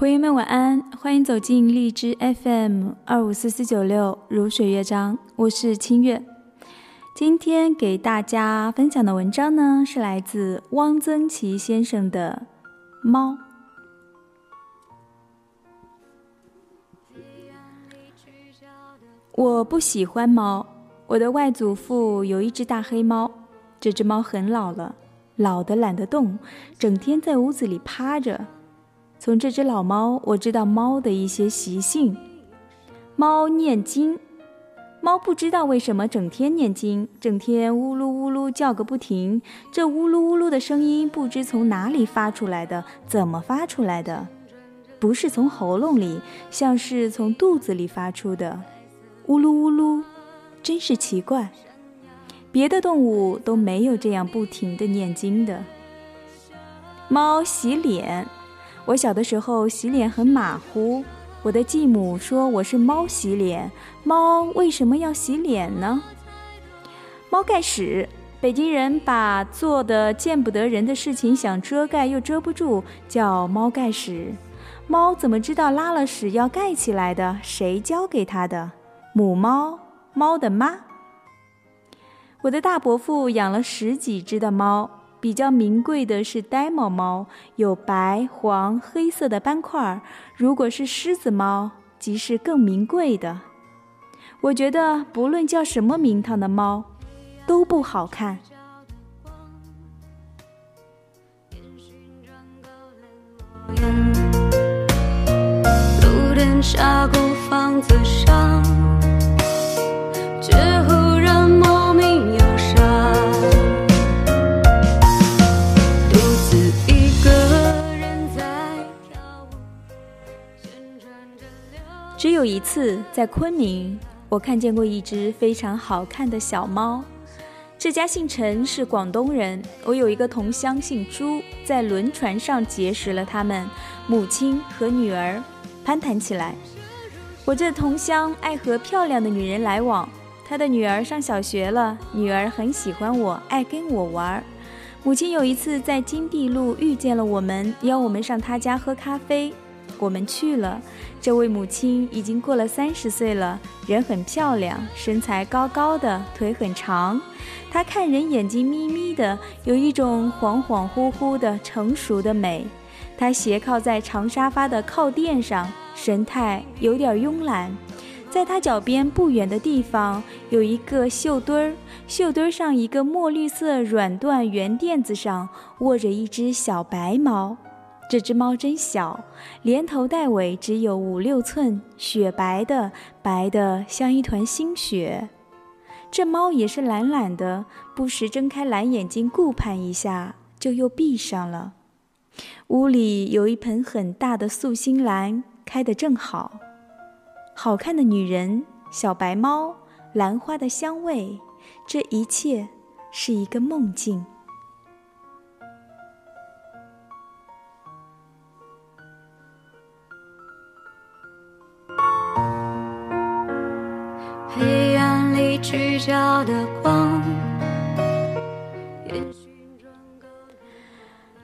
朋友们晚安，欢迎走进荔枝 FM 二五四四九六如水乐章，我是清月。今天给大家分享的文章呢，是来自汪曾祺先生的《猫》。我不喜欢猫。我的外祖父有一只大黑猫，这只猫很老了，老的懒得动，整天在屋子里趴着。从这只老猫，我知道猫的一些习性。猫念经，猫不知道为什么整天念经，整天呜噜呜噜叫个不停。这呜噜呜噜的声音不知从哪里发出来的，怎么发出来的？不是从喉咙里，像是从肚子里发出的。呜噜呜噜，真是奇怪。别的动物都没有这样不停的念经的。猫洗脸。我小的时候洗脸很马虎，我的继母说我是猫洗脸。猫为什么要洗脸呢？猫盖屎，北京人把做的见不得人的事情想遮盖又遮不住，叫猫盖屎。猫怎么知道拉了屎要盖起来的？谁教给它的？母猫，猫的妈。我的大伯父养了十几只的猫。比较名贵的是呆毛猫，有白、黄、黑色的斑块。如果是狮子猫，即是更名贵的。我觉得不论叫什么名堂的猫，都不好看。路灯下孤房子上。有一次，在昆明，我看见过一只非常好看的小猫。这家姓陈，是广东人。我有一个同乡姓朱，在轮船上结识了他们，母亲和女儿攀谈起来。我这同乡爱和漂亮的女人来往，他的女儿上小学了，女儿很喜欢我，爱跟我玩。母亲有一次在金地路遇见了我们，邀我们上她家喝咖啡。我们去了，这位母亲已经过了三十岁了，人很漂亮，身材高高的，腿很长。她看人眼睛眯眯的，有一种恍恍惚惚的成熟的美。她斜靠在长沙发的靠垫上，神态有点慵懒。在她脚边不远的地方有一个绣墩儿，绣墩上一个墨绿色软缎圆垫子上卧着一只小白猫。这只猫真小，连头带尾只有五六寸，雪白的，白的像一团新雪。这猫也是懒懒的，不时睁开蓝眼睛顾盼一下，就又闭上了。屋里有一盆很大的素心兰，开得正好。好看的女人，小白猫，兰花的香味，这一切是一个梦境。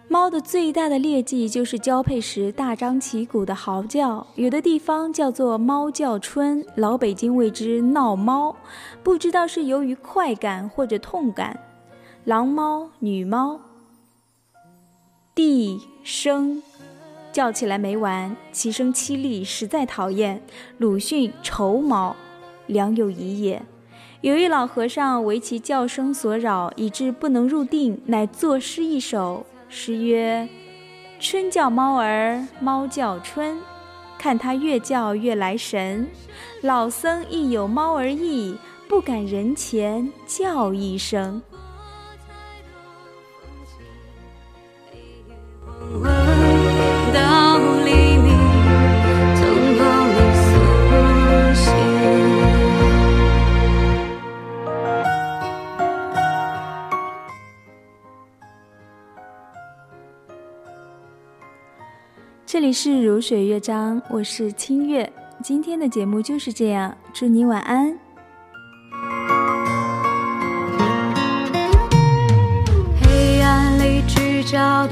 猫的最大的劣迹就是交配时大张旗鼓的嚎叫，有的地方叫做“猫叫春”，老北京谓之“闹猫”，不知道是由于快感或者痛感。狼猫、女猫，地声叫起来没完，其声凄厉，实在讨厌。鲁迅：愁猫，良有疑也。有一老和尚为其叫声所扰，以致不能入定，乃作诗一首。诗曰：“春叫猫儿，猫叫春，看它越叫越来神。老僧亦有猫儿意，不敢人前叫一声。”这里是如水乐章，我是清月。今天的节目就是这样，祝你晚安。黑暗里聚焦。